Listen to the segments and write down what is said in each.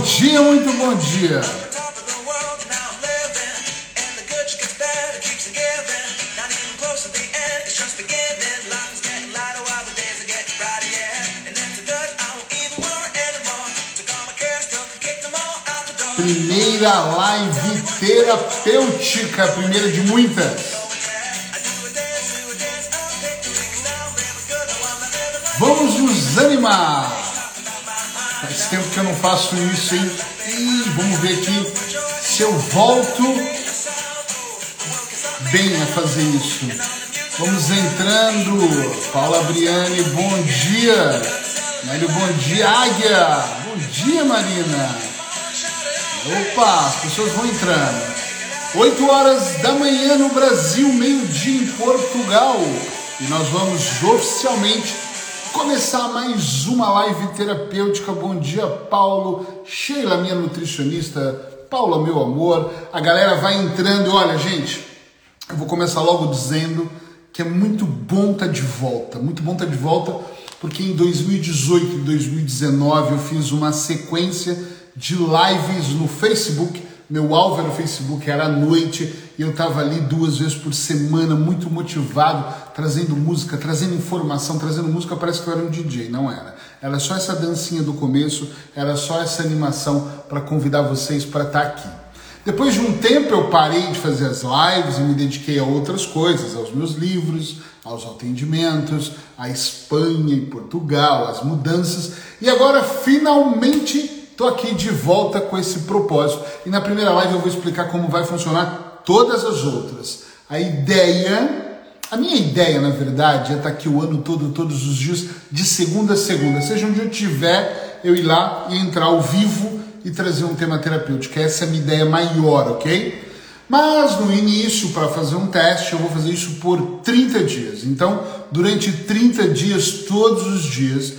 Bom dia, muito bom dia. Primeira live terapêutica, primeira de muitas. Vamos nos animar. Tempo que eu não faço isso, hein? Ih, vamos ver aqui se eu volto bem a fazer isso. Vamos entrando. Paula Briane, bom dia. Mário, bom dia. Águia, bom dia, Marina. Opa, as pessoas vão entrando. 8 horas da manhã no Brasil, meio-dia em Portugal. E nós vamos oficialmente começar mais uma live terapêutica. Bom dia, Paulo. Sheila, minha nutricionista. Paula, meu amor. A galera vai entrando. Olha, gente, eu vou começar logo dizendo que é muito bom estar tá de volta. Muito bom estar tá de volta, porque em 2018 e 2019 eu fiz uma sequência de lives no Facebook meu alvo era o Facebook, era à noite, e eu estava ali duas vezes por semana, muito motivado, trazendo música, trazendo informação, trazendo música, parece que eu era um DJ, não era. Era só essa dancinha do começo, era só essa animação para convidar vocês para estar tá aqui. Depois de um tempo eu parei de fazer as lives e me dediquei a outras coisas, aos meus livros, aos atendimentos, à Espanha e Portugal, às mudanças, e agora finalmente Estou aqui de volta com esse propósito e na primeira live eu vou explicar como vai funcionar todas as outras. A ideia, a minha ideia na verdade é estar aqui o ano todo, todos os dias, de segunda a segunda, seja onde eu estiver, eu ir lá e entrar ao vivo e trazer um tema terapêutico. Essa é a minha ideia maior, ok? Mas no início, para fazer um teste, eu vou fazer isso por 30 dias. Então, durante 30 dias, todos os dias,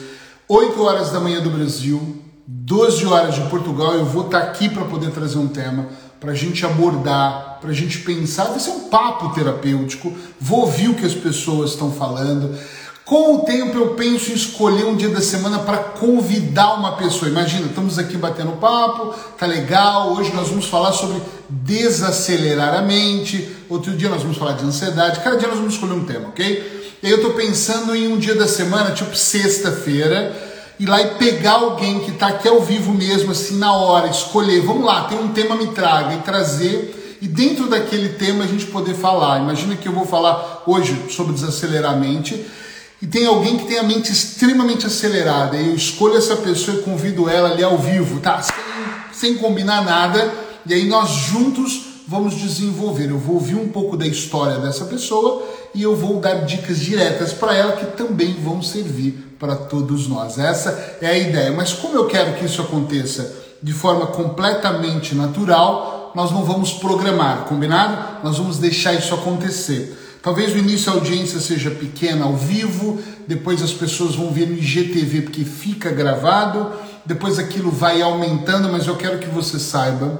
8 horas da manhã do Brasil, 12 horas de Portugal, eu vou estar aqui para poder trazer um tema, para a gente abordar, para a gente pensar. Vai ser um papo terapêutico, vou ouvir o que as pessoas estão falando. Com o tempo eu penso em escolher um dia da semana para convidar uma pessoa. Imagina, estamos aqui batendo papo, tá legal. Hoje nós vamos falar sobre desacelerar a mente. Outro dia nós vamos falar de ansiedade. Cada dia nós vamos escolher um tema, ok? E aí eu estou pensando em um dia da semana, tipo sexta-feira, ir lá e pegar alguém que está aqui ao vivo mesmo, assim, na hora, escolher, vamos lá, tem um tema, me traga, e trazer, e dentro daquele tema a gente poder falar. Imagina que eu vou falar hoje sobre desacelerar a mente, e tem alguém que tem a mente extremamente acelerada, e eu escolho essa pessoa e convido ela ali ao vivo, tá? Sem, sem combinar nada, e aí nós juntos vamos desenvolver. Eu vou ouvir um pouco da história dessa pessoa e eu vou dar dicas diretas para ela que também vão servir para todos nós. Essa é a ideia. Mas como eu quero que isso aconteça de forma completamente natural, nós não vamos programar, combinado? Nós vamos deixar isso acontecer. Talvez no início a audiência seja pequena ao vivo, depois as pessoas vão ver no IGTV porque fica gravado, depois aquilo vai aumentando, mas eu quero que você saiba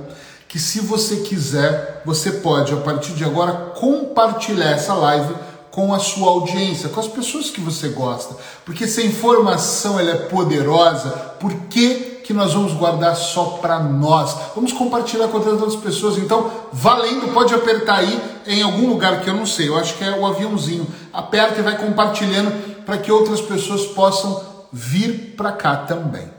que se você quiser, você pode a partir de agora compartilhar essa live com a sua audiência, com as pessoas que você gosta. Porque se a informação ela é poderosa, por que, que nós vamos guardar só para nós? Vamos compartilhar com outras pessoas. Então, valendo, pode apertar aí em algum lugar que eu não sei, eu acho que é o aviãozinho. Aperta e vai compartilhando para que outras pessoas possam vir para cá também.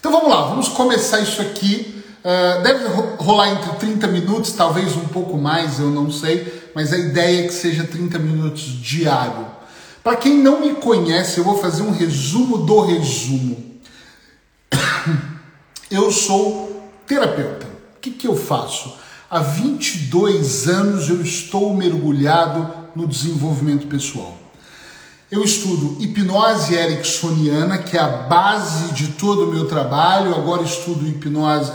Então vamos lá, vamos começar isso aqui Uh, deve rolar entre 30 minutos, talvez um pouco mais, eu não sei, mas a ideia é que seja 30 minutos diário. Para quem não me conhece, eu vou fazer um resumo do resumo. Eu sou terapeuta. O que, que eu faço? Há 22 anos eu estou mergulhado no desenvolvimento pessoal. Eu estudo hipnose ericksoniana, que é a base de todo o meu trabalho. Agora estudo hipnose,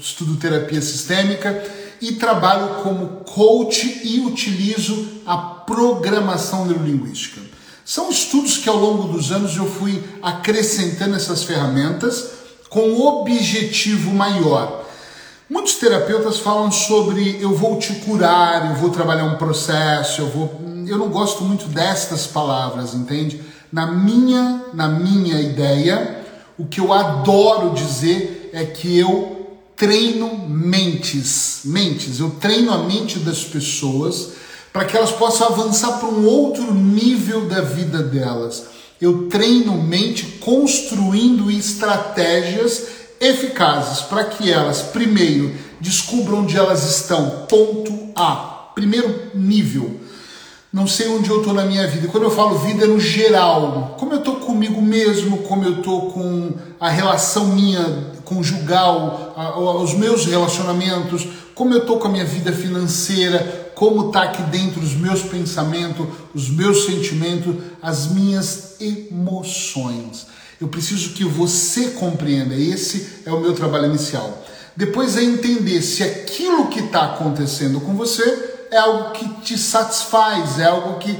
estudo terapia sistêmica e trabalho como coach e utilizo a programação neurolinguística. São estudos que ao longo dos anos eu fui acrescentando essas ferramentas com um objetivo maior. Muitos terapeutas falam sobre eu vou te curar, eu vou trabalhar um processo, eu vou eu não gosto muito destas palavras, entende? Na minha, na minha ideia, O que eu adoro dizer é que eu treino mentes, mentes, eu treino a mente das pessoas para que elas possam avançar para um outro nível da vida delas. Eu treino mente construindo estratégias eficazes para que elas, primeiro, descubram onde elas estão. Ponto A. Primeiro nível. Não sei onde eu estou na minha vida. Quando eu falo vida é no geral. Como eu estou comigo mesmo, como eu estou com a relação minha conjugal, a, os meus relacionamentos, como eu estou com a minha vida financeira, como está aqui dentro os meus pensamentos, os meus sentimentos, as minhas emoções. Eu preciso que você compreenda. Esse é o meu trabalho inicial. Depois é entender se aquilo que está acontecendo com você é algo que te satisfaz, é algo que,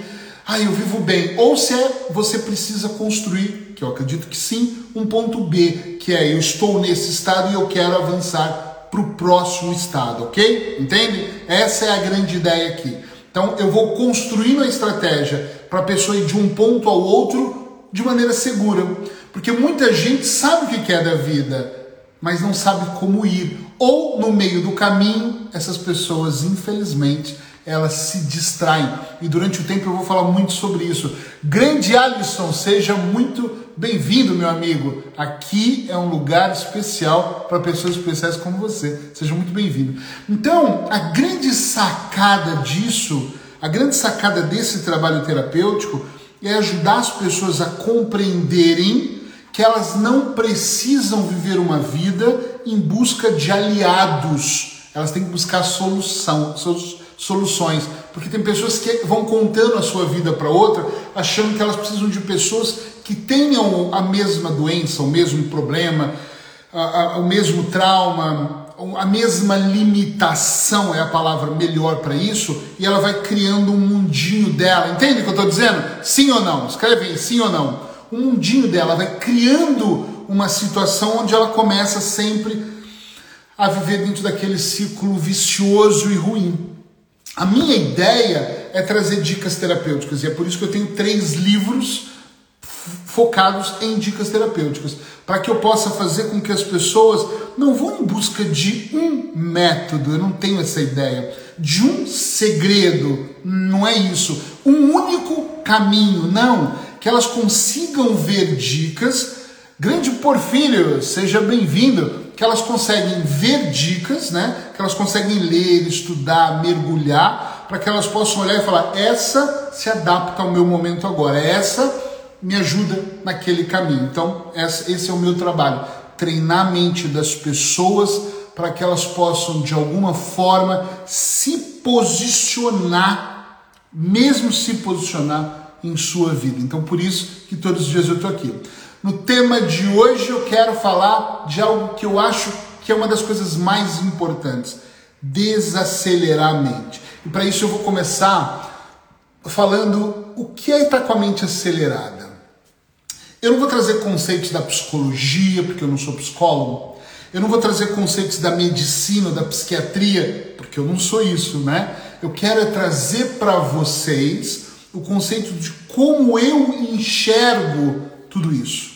ah, eu vivo bem. Ou se é, você precisa construir, que eu acredito que sim, um ponto B, que é eu estou nesse estado e eu quero avançar para o próximo estado, ok? Entende? Essa é a grande ideia aqui. Então eu vou construindo a estratégia para a pessoa ir de um ponto ao outro de maneira segura. Porque muita gente sabe o que quer da vida, mas não sabe como ir. Ou no meio do caminho, essas pessoas, infelizmente, elas se distraem. E durante o tempo eu vou falar muito sobre isso. Grande Alisson, seja muito bem-vindo, meu amigo. Aqui é um lugar especial para pessoas especiais como você. Seja muito bem-vindo. Então, a grande sacada disso, a grande sacada desse trabalho terapêutico é ajudar as pessoas a compreenderem que elas não precisam viver uma vida em busca de aliados, elas têm que buscar solução, soluções, porque tem pessoas que vão contando a sua vida para outra, achando que elas precisam de pessoas que tenham a mesma doença, o mesmo problema, a, a, o mesmo trauma, a mesma limitação é a palavra melhor para isso, e ela vai criando um mundinho dela. Entende o que eu estou dizendo? Sim ou não? Escreve aí, sim ou não? O mundinho dela, vai criando uma situação onde ela começa sempre a viver dentro daquele ciclo vicioso e ruim. A minha ideia é trazer dicas terapêuticas e é por isso que eu tenho três livros focados em dicas terapêuticas, para que eu possa fazer com que as pessoas não vão em busca de um método, eu não tenho essa ideia, de um segredo, não é isso, um único caminho, não que elas consigam ver dicas. Grande Porfírio, seja bem-vindo. Que elas conseguem ver dicas, né? Que elas conseguem ler, estudar, mergulhar, para que elas possam olhar e falar: essa se adapta ao meu momento agora, essa me ajuda naquele caminho. Então, esse é o meu trabalho: treinar a mente das pessoas para que elas possam, de alguma forma, se posicionar, mesmo se posicionar em sua vida. Então, por isso que todos os dias eu estou aqui. No tema de hoje, eu quero falar de algo que eu acho que é uma das coisas mais importantes: desacelerar a mente. E para isso, eu vou começar falando o que é estar com a mente acelerada. Eu não vou trazer conceitos da psicologia, porque eu não sou psicólogo. Eu não vou trazer conceitos da medicina, da psiquiatria, porque eu não sou isso, né? Eu quero é trazer para vocês o conceito de como eu enxergo tudo isso.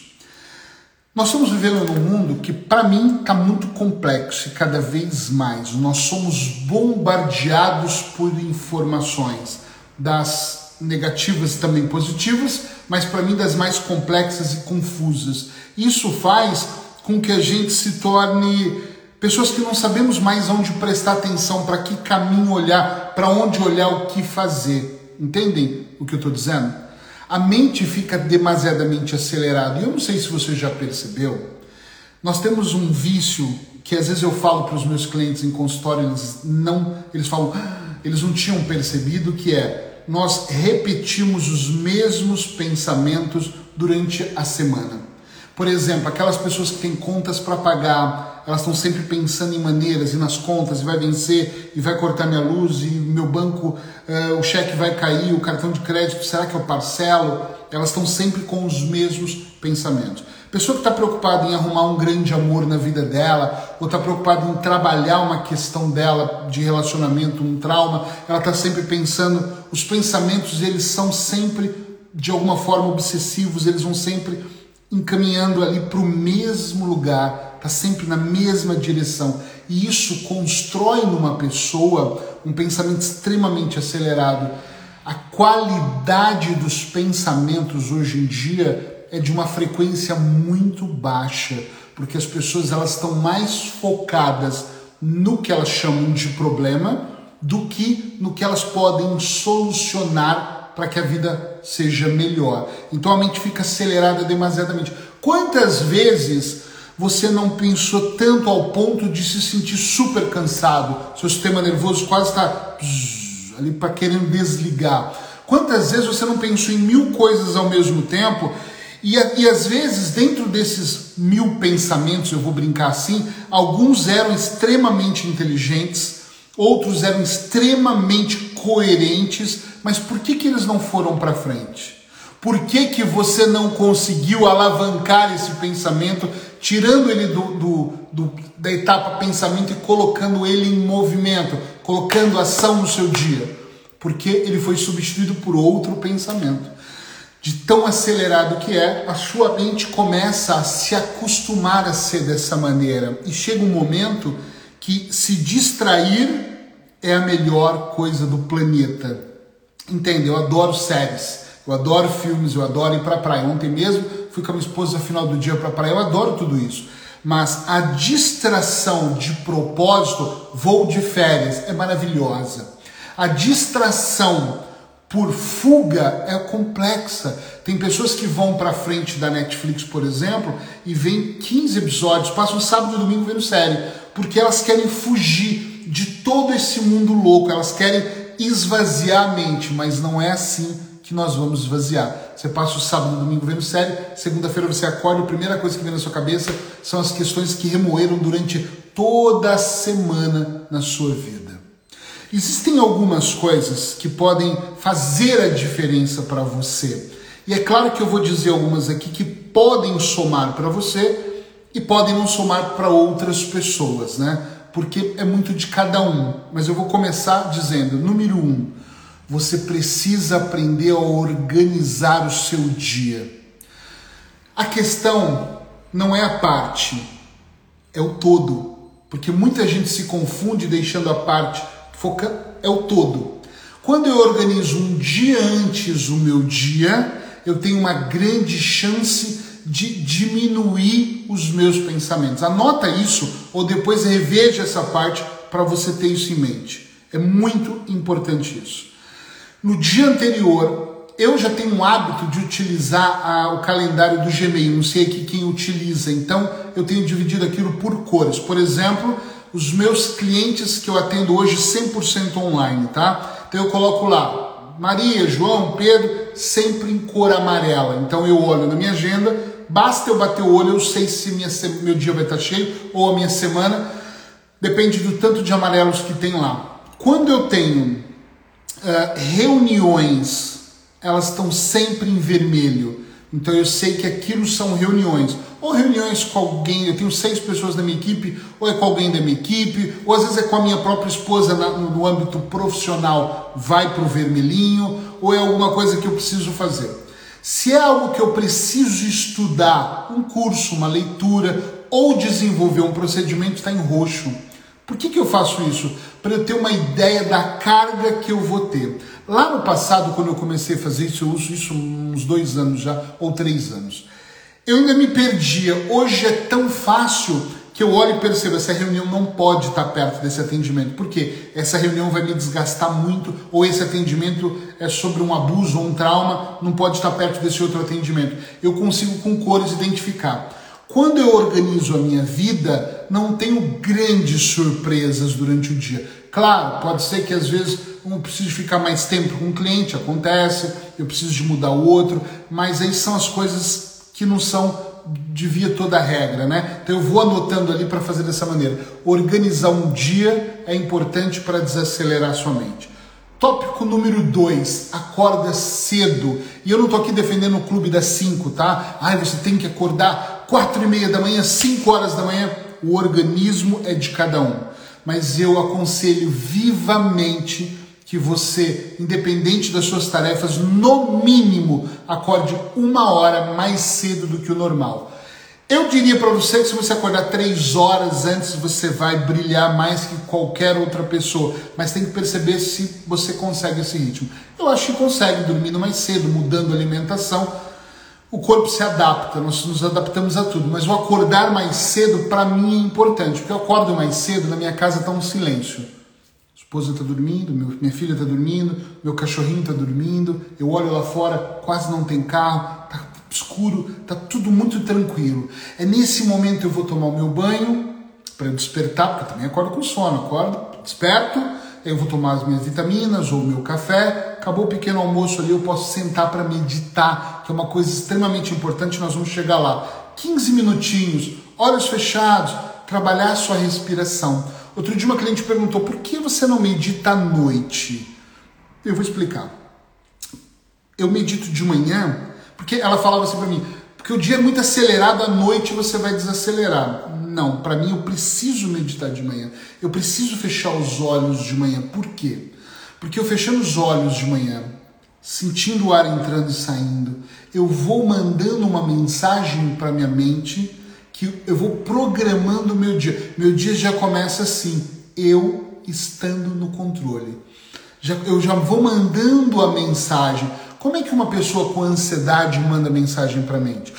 Nós estamos vivendo num mundo que, para mim, está muito complexo e cada vez mais. Nós somos bombardeados por informações, das negativas e também positivas, mas para mim das mais complexas e confusas. Isso faz com que a gente se torne pessoas que não sabemos mais onde prestar atenção, para que caminho olhar, para onde olhar, o que fazer. Entendem? O que eu estou dizendo? A mente fica demasiadamente acelerada. E eu não sei se você já percebeu, nós temos um vício que às vezes eu falo para os meus clientes em consultório, eles não, eles falam, ah, eles não tinham percebido que é nós repetimos os mesmos pensamentos durante a semana. Por exemplo, aquelas pessoas que têm contas para pagar, elas estão sempre pensando em maneiras e nas contas, e vai vencer, e vai cortar minha luz, e meu banco, uh, o cheque vai cair, o cartão de crédito, será que eu parcelo? Elas estão sempre com os mesmos pensamentos. Pessoa que está preocupada em arrumar um grande amor na vida dela, ou está preocupada em trabalhar uma questão dela de relacionamento, um trauma, ela está sempre pensando, os pensamentos eles são sempre de alguma forma obsessivos, eles vão sempre encaminhando ali para o mesmo lugar, está sempre na mesma direção. E isso constrói numa pessoa um pensamento extremamente acelerado. A qualidade dos pensamentos hoje em dia é de uma frequência muito baixa, porque as pessoas elas estão mais focadas no que elas chamam de problema do que no que elas podem solucionar para que a vida seja melhor. Então a mente fica acelerada demasiadamente. Quantas vezes você não pensou tanto ao ponto de se sentir super cansado? Seu sistema nervoso quase está ali para querendo desligar. Quantas vezes você não pensou em mil coisas ao mesmo tempo? E, e às vezes, dentro desses mil pensamentos, eu vou brincar assim, alguns eram extremamente inteligentes, outros eram extremamente coerentes, mas por que, que eles não foram para frente? Por que, que você não conseguiu alavancar esse pensamento, tirando ele do, do, do, da etapa pensamento e colocando ele em movimento, colocando ação no seu dia? Porque ele foi substituído por outro pensamento. De tão acelerado que é, a sua mente começa a se acostumar a ser dessa maneira. E chega um momento que se distrair é a melhor coisa do planeta. Entende? Eu adoro séries. Eu adoro filmes, eu adoro ir para praia. Ontem mesmo fui com a minha esposa no final do dia para praia. Eu adoro tudo isso. Mas a distração de propósito, voo de férias, é maravilhosa. A distração por fuga é complexa. Tem pessoas que vão para frente da Netflix, por exemplo, e vêm 15 episódios, passam sábado e domingo vendo série, porque elas querem fugir de todo esse mundo louco, elas querem esvaziar a mente, mas não é assim que nós vamos esvaziar. Você passa o sábado e domingo vendo série, segunda-feira você acorda, a primeira coisa que vem na sua cabeça são as questões que remoeram durante toda a semana na sua vida. Existem algumas coisas que podem fazer a diferença para você. E é claro que eu vou dizer algumas aqui que podem somar para você e podem não somar para outras pessoas, né? Porque é muito de cada um. Mas eu vou começar dizendo: número um, você precisa aprender a organizar o seu dia. A questão não é a parte, é o todo. Porque muita gente se confunde deixando a parte, foca é o todo. Quando eu organizo um dia antes o meu dia, eu tenho uma grande chance de diminuir os meus pensamentos. Anota isso ou depois reveja essa parte para você ter isso em mente. É muito importante isso. No dia anterior, eu já tenho um hábito de utilizar a, o calendário do Gmail, não sei aqui quem utiliza, então eu tenho dividido aquilo por cores. Por exemplo, os meus clientes que eu atendo hoje 100% online, tá? Então eu coloco lá Maria, João, Pedro, sempre em cor amarela. Então eu olho na minha agenda, basta eu bater o olho, eu sei se minha, meu dia vai estar cheio ou a minha semana, depende do tanto de amarelos que tem lá. Quando eu tenho uh, reuniões, elas estão sempre em vermelho. Então eu sei que aquilo são reuniões. Ou reuniões com alguém, eu tenho seis pessoas na minha equipe, ou é com alguém da minha equipe, ou às vezes é com a minha própria esposa no âmbito profissional, vai para o vermelhinho, ou é alguma coisa que eu preciso fazer. Se é algo que eu preciso estudar, um curso, uma leitura, ou desenvolver um procedimento, está em roxo. Por que, que eu faço isso? Para eu ter uma ideia da carga que eu vou ter. Lá no passado, quando eu comecei a fazer isso, eu uso isso uns dois anos já, ou três anos. Eu ainda me perdia. Hoje é tão fácil que eu olho e percebo, essa reunião não pode estar perto desse atendimento. Por quê? Essa reunião vai me desgastar muito, ou esse atendimento é sobre um abuso ou um trauma, não pode estar perto desse outro atendimento. Eu consigo com cores identificar. Quando eu organizo a minha vida, não tenho grandes surpresas durante o dia. Claro, pode ser que às vezes eu preciso ficar mais tempo com um cliente, acontece, eu preciso de mudar o outro, mas aí são as coisas que não são de via toda a regra, né? Então eu vou anotando ali para fazer dessa maneira. Organizar um dia é importante para desacelerar sua mente. Tópico número 2, acorda cedo. E eu não estou aqui defendendo o clube das 5, tá? Ai, você tem que acordar 4 e meia da manhã, 5 horas da manhã. O organismo é de cada um. Mas eu aconselho vivamente que você, independente das suas tarefas, no mínimo acorde uma hora mais cedo do que o normal. Eu diria para você que se você acordar três horas antes, você vai brilhar mais que qualquer outra pessoa. Mas tem que perceber se você consegue esse ritmo. Eu acho que consegue, dormindo mais cedo, mudando a alimentação. O corpo se adapta, nós nos adaptamos a tudo. Mas o acordar mais cedo, para mim, é importante. Porque eu acordo mais cedo, na minha casa está um silêncio. A esposa está dormindo, minha filha está dormindo, meu cachorrinho está dormindo. Eu olho lá fora, quase não tem carro, está escuro, tá tudo muito tranquilo. É nesse momento eu vou tomar o meu banho para despertar, porque também acordo com sono, acordo, desperto, eu vou tomar as minhas vitaminas ou meu café, acabou o pequeno almoço ali, eu posso sentar para meditar, que é uma coisa extremamente importante, nós vamos chegar lá. 15 minutinhos, olhos fechados, trabalhar a sua respiração. Outro dia uma cliente perguntou: "Por que você não medita à noite?" Eu vou explicar. Eu medito de manhã porque ela falava assim para mim, porque o dia é muito acelerado, à noite você vai desacelerar. Não, para mim eu preciso meditar de manhã. Eu preciso fechar os olhos de manhã. Por quê? Porque eu fechando os olhos de manhã, sentindo o ar entrando e saindo, eu vou mandando uma mensagem para minha mente que eu vou programando o meu dia. Meu dia já começa assim, eu estando no controle. Já, eu já vou mandando a mensagem. Como é que uma pessoa com ansiedade manda mensagem para a mente?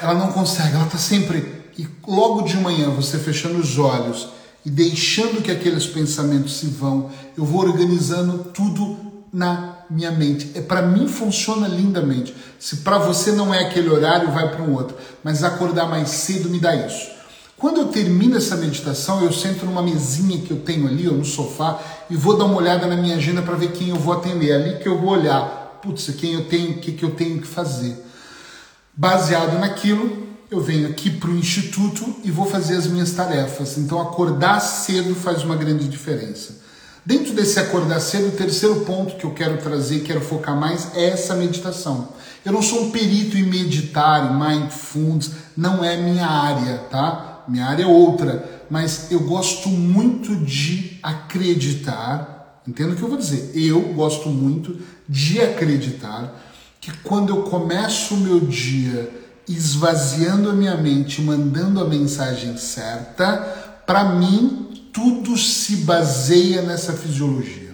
Ela não consegue, ela está sempre. E logo de manhã, você fechando os olhos e deixando que aqueles pensamentos se vão, eu vou organizando tudo na minha mente. É para mim funciona lindamente. Se para você não é aquele horário, vai para um outro. Mas acordar mais cedo me dá isso. Quando eu termino essa meditação, eu sento numa mesinha que eu tenho ali, ou no sofá, e vou dar uma olhada na minha agenda para ver quem eu vou atender. É ali que eu vou olhar, putz, quem eu tenho, o que, que eu tenho que fazer. Baseado naquilo, eu venho aqui para o instituto e vou fazer as minhas tarefas. Então, acordar cedo faz uma grande diferença. Dentro desse acordar cedo, o terceiro ponto que eu quero trazer, quero focar mais, é essa meditação. Eu não sou um perito em meditar, em mindfulness, não é minha área, tá? Minha área é outra, mas eu gosto muito de acreditar. Entenda o que eu vou dizer? Eu gosto muito de acreditar que quando eu começo o meu dia esvaziando a minha mente, mandando a mensagem certa, para mim tudo se baseia nessa fisiologia.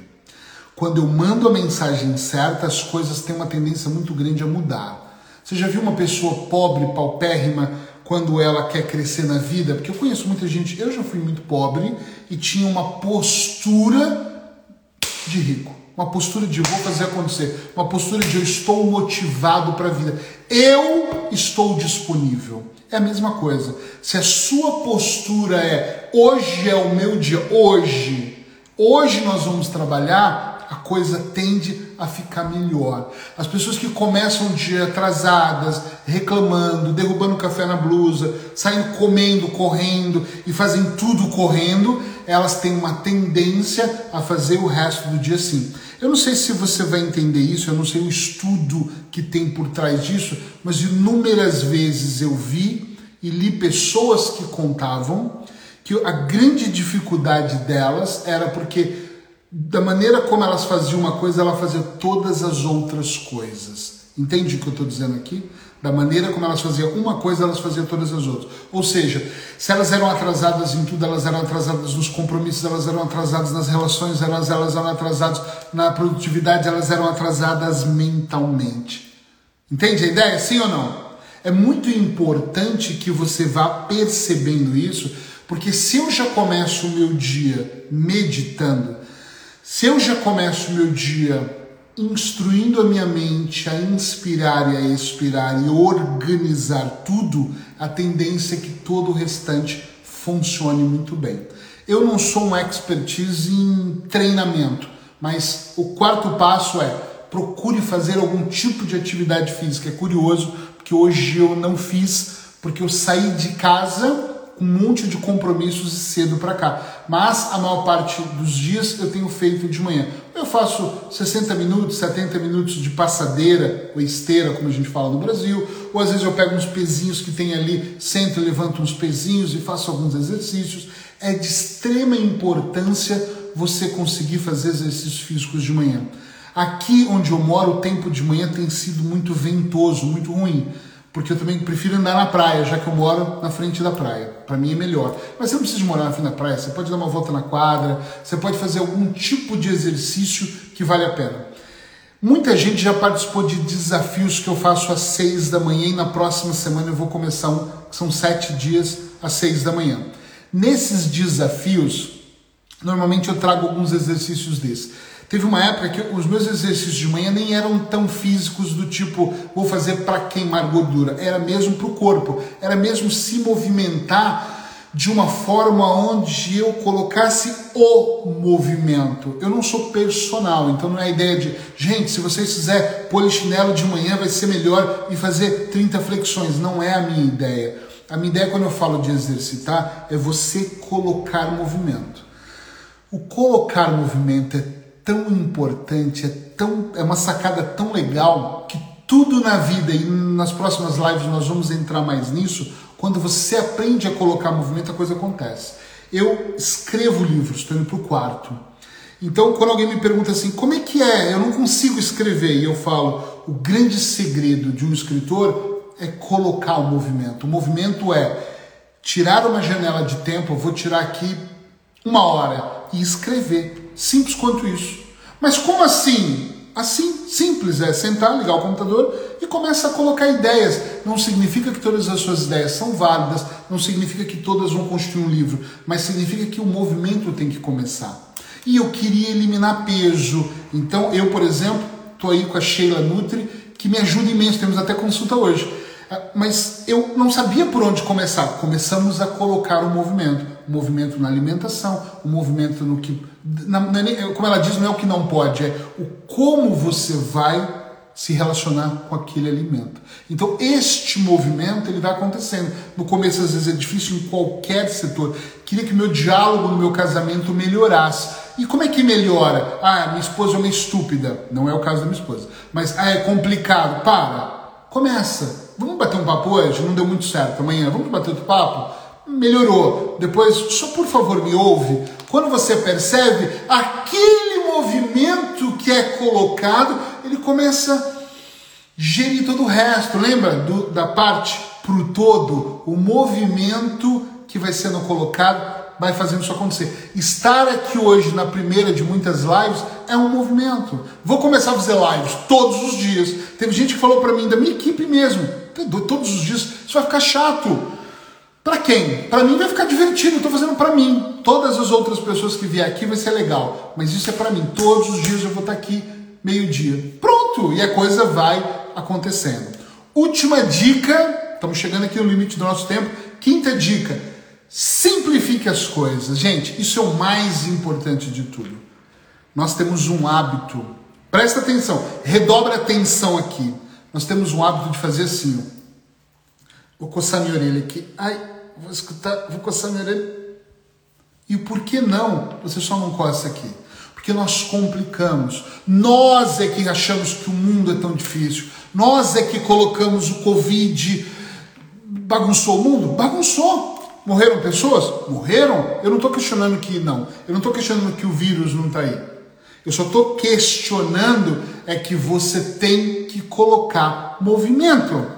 Quando eu mando a mensagem certa, as coisas têm uma tendência muito grande a mudar. Você já viu uma pessoa pobre, paupérrima, quando ela quer crescer na vida, porque eu conheço muita gente, eu já fui muito pobre e tinha uma postura de rico, uma postura de vou fazer acontecer, uma postura de eu estou motivado para a vida, eu estou disponível. É a mesma coisa. Se a sua postura é hoje é o meu dia, hoje, hoje nós vamos trabalhar, a coisa tende a ficar melhor. As pessoas que começam o dia atrasadas, reclamando, derrubando café na blusa, saindo comendo, correndo e fazem tudo correndo, elas têm uma tendência a fazer o resto do dia assim. Eu não sei se você vai entender isso, eu não sei o estudo que tem por trás disso, mas inúmeras vezes eu vi e li pessoas que contavam que a grande dificuldade delas era porque da maneira como elas faziam uma coisa, ela fazia todas as outras coisas. Entende o que eu estou dizendo aqui? Da maneira como elas faziam uma coisa, elas faziam todas as outras. Ou seja, se elas eram atrasadas em tudo, elas eram atrasadas nos compromissos, elas eram atrasadas nas relações, elas, elas eram atrasadas na produtividade, elas eram atrasadas mentalmente. Entende a ideia? Sim ou não? É muito importante que você vá percebendo isso, porque se eu já começo o meu dia meditando, se eu já começo o meu dia instruindo a minha mente a inspirar e a expirar e organizar tudo, a tendência é que todo o restante funcione muito bem. Eu não sou um expertise em treinamento, mas o quarto passo é procure fazer algum tipo de atividade física. É curioso, porque hoje eu não fiz, porque eu saí de casa com um monte de compromissos e cedo para cá. Mas a maior parte dos dias eu tenho feito de manhã. Eu faço 60 minutos, 70 minutos de passadeira ou esteira, como a gente fala no Brasil, ou às vezes eu pego uns pezinhos que tem ali, sento levanto uns pezinhos e faço alguns exercícios. É de extrema importância você conseguir fazer exercícios físicos de manhã. Aqui onde eu moro, o tempo de manhã tem sido muito ventoso, muito ruim porque eu também prefiro andar na praia, já que eu moro na frente da praia. Para mim é melhor. Mas você não precisa morar na da praia, você pode dar uma volta na quadra, você pode fazer algum tipo de exercício que vale a pena. Muita gente já participou de desafios que eu faço às seis da manhã e na próxima semana eu vou começar um, que são sete dias às seis da manhã. Nesses desafios, normalmente eu trago alguns exercícios desses. Teve uma época que os meus exercícios de manhã nem eram tão físicos do tipo vou fazer para queimar gordura, era mesmo para o corpo, era mesmo se movimentar de uma forma onde eu colocasse o movimento. Eu não sou personal, então não é a ideia de, gente, se vocês fizer polichinelo de manhã vai ser melhor e fazer 30 flexões. Não é a minha ideia. A minha ideia quando eu falo de exercitar é você colocar movimento. O colocar movimento é tão importante, é, tão, é uma sacada tão legal que tudo na vida, e nas próximas lives nós vamos entrar mais nisso, quando você aprende a colocar movimento, a coisa acontece. Eu escrevo livros, estou indo para o quarto. Então, quando alguém me pergunta assim, como é que é? Eu não consigo escrever. E eu falo, o grande segredo de um escritor é colocar o movimento. O movimento é tirar uma janela de tempo, eu vou tirar aqui uma hora e escrever. Simples quanto isso. Mas como assim? Assim, simples, é sentar, ligar o computador e começa a colocar ideias. Não significa que todas as suas ideias são válidas, não significa que todas vão construir um livro, mas significa que o movimento tem que começar. E eu queria eliminar peso. Então, eu, por exemplo, estou aí com a Sheila Nutri, que me ajuda imenso, temos até consulta hoje. Ah, mas eu não sabia por onde começar. Começamos a colocar o movimento o movimento na alimentação, o movimento no que. Na, na, como ela diz, não é o que não pode, é o como você vai se relacionar com aquele alimento. Então, este movimento ele vai acontecendo. No começo, às vezes, é difícil em qualquer setor. Queria que meu diálogo no meu casamento melhorasse. E como é que melhora? Ah, minha esposa é uma estúpida. Não é o caso da minha esposa. Mas, ah, é complicado. Para. Começa. Vamos bater um papo hoje? Não deu muito certo. Amanhã, vamos bater outro papo? Melhorou. Depois, só por favor me ouve. Quando você percebe aquele movimento que é colocado, ele começa a gerir todo o resto. Lembra do, da parte para o todo? O movimento que vai sendo colocado vai fazendo isso acontecer. Estar aqui hoje na primeira de muitas lives é um movimento. Vou começar a fazer lives todos os dias. Teve gente que falou para mim, da minha equipe mesmo, todos os dias, isso vai ficar chato. Para quem? Para mim vai ficar divertido, estou fazendo para mim. Todas as outras pessoas que vier aqui vai ser legal, mas isso é para mim. Todos os dias eu vou estar tá aqui meio-dia. Pronto, e a coisa vai acontecendo. Última dica, estamos chegando aqui no limite do nosso tempo. Quinta dica: simplifique as coisas. Gente, isso é o mais importante de tudo. Nós temos um hábito. Presta atenção, redobre a atenção aqui. Nós temos um hábito de fazer assim. Vou coçar minha orelha aqui. Ai, vou escutar, vou coçar minha orelha. E por que não? Você só não coça aqui. Porque nós complicamos. Nós é que achamos que o mundo é tão difícil. Nós é que colocamos o Covid. Bagunçou o mundo? Bagunçou. Morreram pessoas? Morreram. Eu não estou questionando que não. Eu não estou questionando que o vírus não está aí. Eu só estou questionando é que você tem que colocar movimento.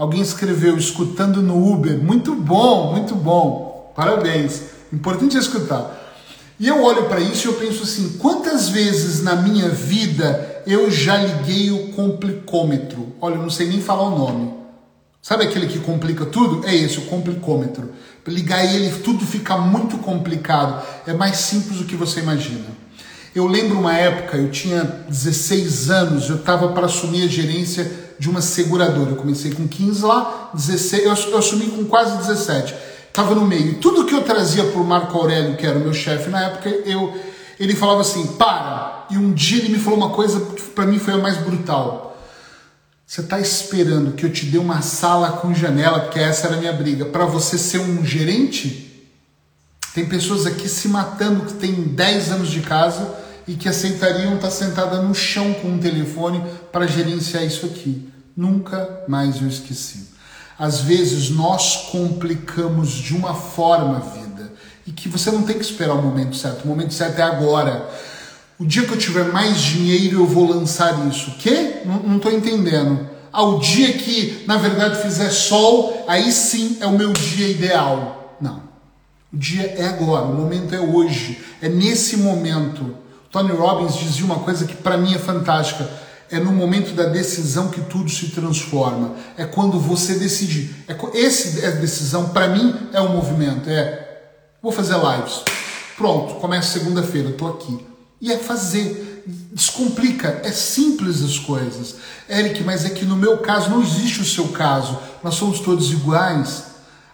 Alguém escreveu escutando no Uber. Muito bom, muito bom. Parabéns. Importante escutar. E eu olho para isso e eu penso assim: quantas vezes na minha vida eu já liguei o complicômetro? Olha, eu não sei nem falar o nome. Sabe aquele que complica tudo? É esse, o complicômetro. Ligar ele, tudo fica muito complicado. É mais simples do que você imagina. Eu lembro uma época, eu tinha 16 anos, eu estava para assumir a gerência de uma seguradora. Eu comecei com 15 lá, 16, eu, assumi com quase 17. Estava no meio. Tudo que eu trazia para o Marco Aurélio, que era o meu chefe na época, eu, ele falava assim: para. E um dia ele me falou uma coisa que para mim foi a mais brutal. Você está esperando que eu te dê uma sala com janela, porque essa era a minha briga, para você ser um gerente? Tem pessoas aqui se matando que têm 10 anos de casa e que aceitariam estar sentada no chão com um telefone para gerenciar isso aqui. Nunca mais eu esqueci. Às vezes nós complicamos de uma forma a vida e que você não tem que esperar o momento certo. O momento certo é agora. O dia que eu tiver mais dinheiro eu vou lançar isso. O quê? Não estou entendendo. Ao dia que, na verdade, fizer sol, aí sim é o meu dia ideal. Não. O dia é agora, o momento é hoje, é nesse momento. Tony Robbins dizia uma coisa que para mim é fantástica. É no momento da decisão que tudo se transforma. É quando você decide. É, esse é a decisão, para mim, é o movimento. É, vou fazer lives. Pronto, começa segunda-feira, estou aqui. E é fazer. Descomplica, é simples as coisas. Eric, mas é que no meu caso não existe o seu caso. Nós somos todos iguais.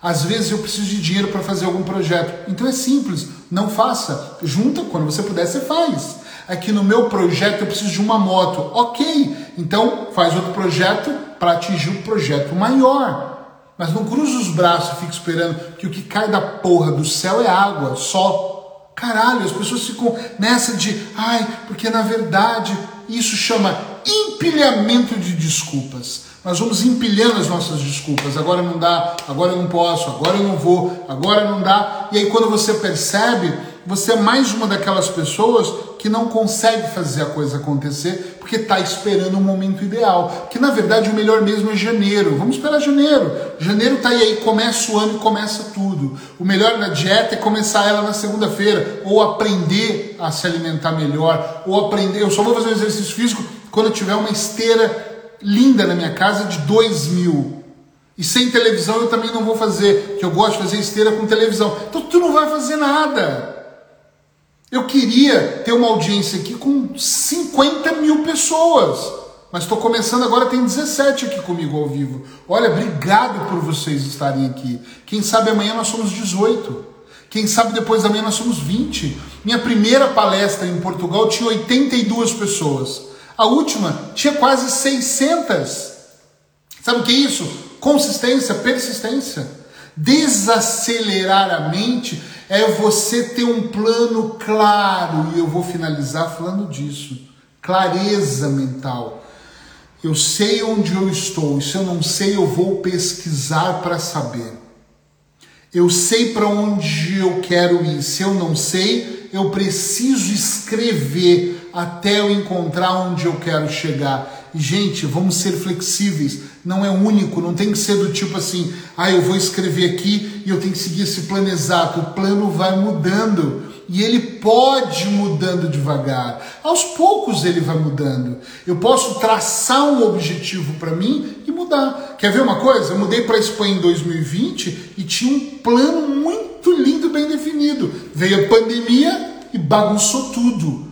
Às vezes eu preciso de dinheiro para fazer algum projeto. Então é simples, não faça. Junta, quando você puder, você faz. Aqui no meu projeto eu preciso de uma moto. Ok, então faz outro projeto para atingir um projeto maior. Mas não cruza os braços e fica esperando que o que cai da porra do céu é água, só. Caralho, as pessoas ficam nessa de, ai, porque na verdade isso chama empilhamento de desculpas. Nós vamos empilhando as nossas desculpas. Agora não dá, agora eu não posso, agora eu não vou, agora não dá. E aí quando você percebe, você é mais uma daquelas pessoas que não consegue fazer a coisa acontecer porque está esperando o um momento ideal. Que na verdade o melhor mesmo é janeiro. Vamos esperar janeiro. Janeiro está aí, aí começa o ano e começa tudo. O melhor na dieta é começar ela na segunda-feira, ou aprender a se alimentar melhor, ou aprender. Eu só vou fazer um exercício físico quando eu tiver uma esteira linda na minha casa de 2 mil. E sem televisão eu também não vou fazer, que eu gosto de fazer esteira com televisão. Então tu não vai fazer nada. Eu queria ter uma audiência aqui com 50 mil pessoas. Mas estou começando agora, tem 17 aqui comigo ao vivo. Olha, obrigado por vocês estarem aqui. Quem sabe amanhã nós somos 18. Quem sabe depois da manhã nós somos 20. Minha primeira palestra em Portugal tinha 82 pessoas. A última tinha quase 600. Sabe o que é isso? Consistência, persistência. Desacelerar a mente é você ter um plano claro, e eu vou finalizar falando disso. Clareza mental. Eu sei onde eu estou, e se eu não sei, eu vou pesquisar para saber. Eu sei para onde eu quero ir, se eu não sei, eu preciso escrever até eu encontrar onde eu quero chegar. E, gente, vamos ser flexíveis. Não é único, não tem que ser do tipo assim, ah, eu vou escrever aqui e eu tenho que seguir esse plano exato. O plano vai mudando. E ele pode mudando devagar. Aos poucos ele vai mudando. Eu posso traçar um objetivo para mim e mudar. Quer ver uma coisa? Eu mudei para a Espanha em 2020 e tinha um plano muito lindo, bem definido. Veio a pandemia e bagunçou tudo.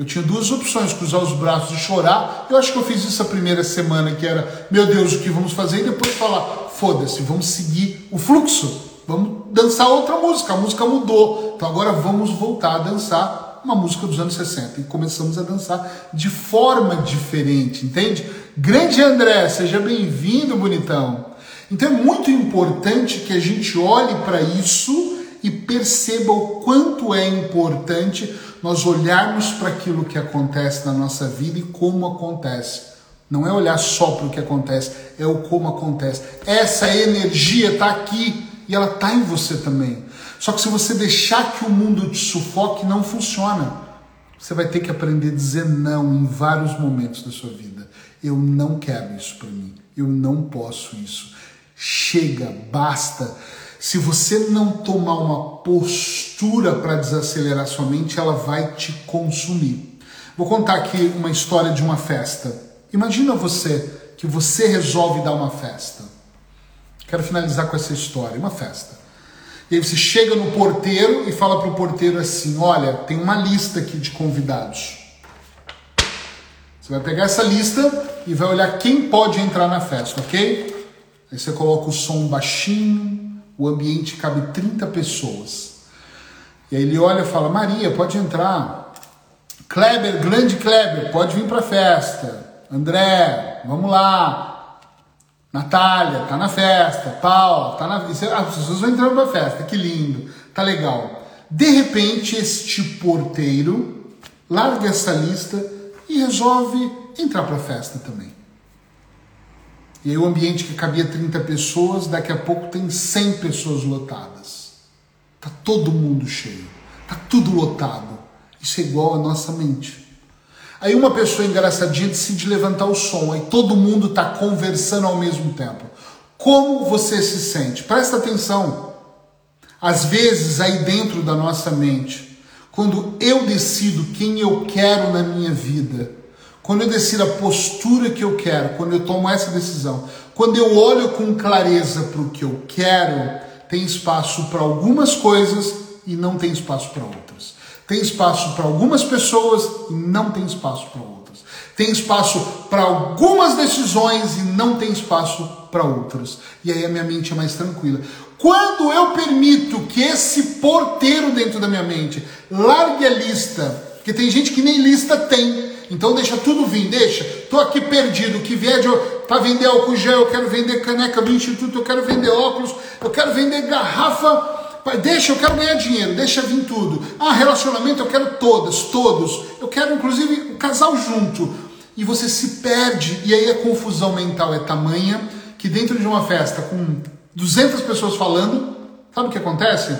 Eu tinha duas opções, cruzar os braços e chorar. Eu acho que eu fiz isso a primeira semana, que era, meu Deus, o que vamos fazer? E depois falar, foda-se, vamos seguir o fluxo. Vamos dançar outra música. A música mudou. Então agora vamos voltar a dançar uma música dos anos 60. E começamos a dançar de forma diferente, entende? Grande André, seja bem-vindo, bonitão. Então é muito importante que a gente olhe para isso e perceba o quanto é importante nós olharmos para aquilo que acontece na nossa vida e como acontece. Não é olhar só para o que acontece, é o como acontece. Essa energia está aqui e ela está em você também. Só que se você deixar que o mundo te sufoque, não funciona. Você vai ter que aprender a dizer não em vários momentos da sua vida. Eu não quero isso para mim. Eu não posso isso. Chega, basta. Se você não tomar uma postura para desacelerar sua mente, ela vai te consumir. Vou contar aqui uma história de uma festa. Imagina você que você resolve dar uma festa. Quero finalizar com essa história, uma festa. E aí você chega no porteiro e fala para o porteiro assim: olha, tem uma lista aqui de convidados. Você vai pegar essa lista e vai olhar quem pode entrar na festa, ok? Aí você coloca o som baixinho, o ambiente cabe 30 pessoas. E aí ele olha e fala: Maria, pode entrar. Kleber, grande Kleber, pode vir para a festa. André, vamos lá. Natália, tá na festa. Paula, tá na. Ah, as pessoas vão entrando a festa, que lindo, tá legal. De repente, este porteiro larga essa lista e resolve entrar para a festa também. E aí o ambiente que cabia 30 pessoas, daqui a pouco tem 100 pessoas lotadas. Tá todo mundo cheio. Tá tudo lotado. Isso é igual à nossa mente. Aí uma pessoa engraçadinha decide levantar o som, aí todo mundo está conversando ao mesmo tempo. Como você se sente? Presta atenção. Às vezes, aí dentro da nossa mente, quando eu decido quem eu quero na minha vida, quando eu decido a postura que eu quero, quando eu tomo essa decisão, quando eu olho com clareza para o que eu quero, tem espaço para algumas coisas e não tem espaço para outras. Tem espaço para algumas pessoas e não tem espaço para outras. Tem espaço para algumas decisões e não tem espaço para outras. E aí a minha mente é mais tranquila. Quando eu permito que esse porteiro dentro da minha mente largue a lista, porque tem gente que nem lista tem, então deixa tudo vir, deixa. Tô aqui perdido, que vier de para vender álcool gel, eu quero vender caneca do instituto, eu quero vender óculos, eu quero vender garrafa. Deixa, eu quero ganhar dinheiro, deixa vir tudo. Ah, relacionamento, eu quero todas, todos. Eu quero inclusive o casal junto. E você se perde, e aí a confusão mental é tamanha que dentro de uma festa com 200 pessoas falando, sabe o que acontece?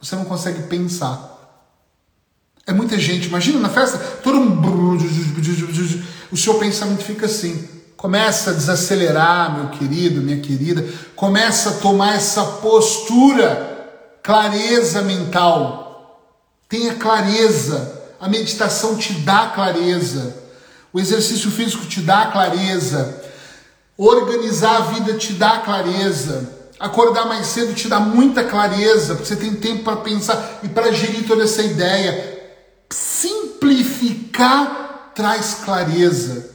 Você não consegue pensar. É muita gente. Imagina na festa, todo mundo. O seu pensamento fica assim. Começa a desacelerar, meu querido, minha querida. Começa a tomar essa postura, clareza mental. Tenha clareza. A meditação te dá clareza. O exercício físico te dá clareza. Organizar a vida te dá clareza. Acordar mais cedo te dá muita clareza, porque você tem tempo para pensar e para gerir toda essa ideia simplificar traz clareza.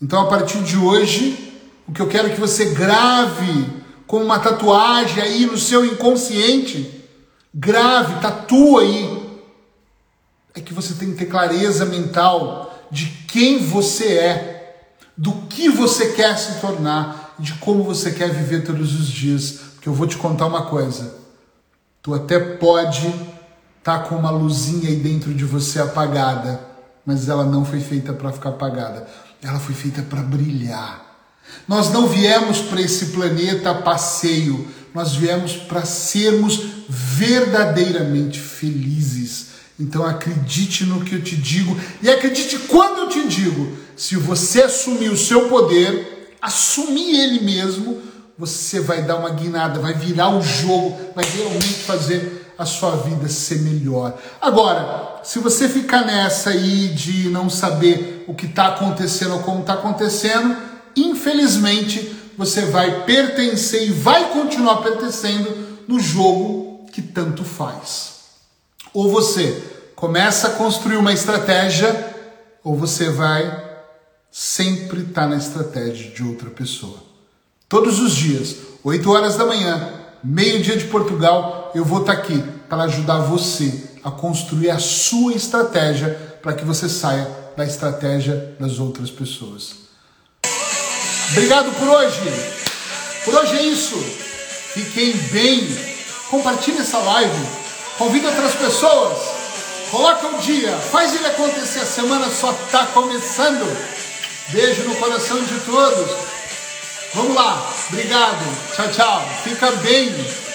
Então, a partir de hoje, o que eu quero que você grave com uma tatuagem aí no seu inconsciente, grave, tatua aí, é que você tem que ter clareza mental de quem você é, do que você quer se tornar, de como você quer viver todos os dias. Porque eu vou te contar uma coisa: tu até pode tá com uma luzinha aí dentro de você apagada, mas ela não foi feita para ficar apagada. Ela foi feita para brilhar. Nós não viemos para esse planeta a passeio, nós viemos para sermos verdadeiramente felizes. Então acredite no que eu te digo e acredite quando eu te digo. Se você assumir o seu poder, assumir ele mesmo, você vai dar uma guinada, vai virar o jogo, vai realmente fazer a sua vida ser melhor. Agora, se você ficar nessa aí de não saber o que está acontecendo ou como está acontecendo, infelizmente você vai pertencer e vai continuar pertencendo no jogo que tanto faz. Ou você começa a construir uma estratégia, ou você vai sempre estar tá na estratégia de outra pessoa. Todos os dias, 8 horas da manhã, meio-dia de Portugal, eu vou estar aqui para ajudar você a construir a sua estratégia para que você saia da estratégia das outras pessoas. Obrigado por hoje. Por hoje é isso. Fiquem bem. Compartilhe essa live. Convide outras pessoas. Coloca o dia. Faz ele acontecer. A semana só está começando. Beijo no coração de todos. Vamos lá. Obrigado. Tchau, tchau. Fica bem.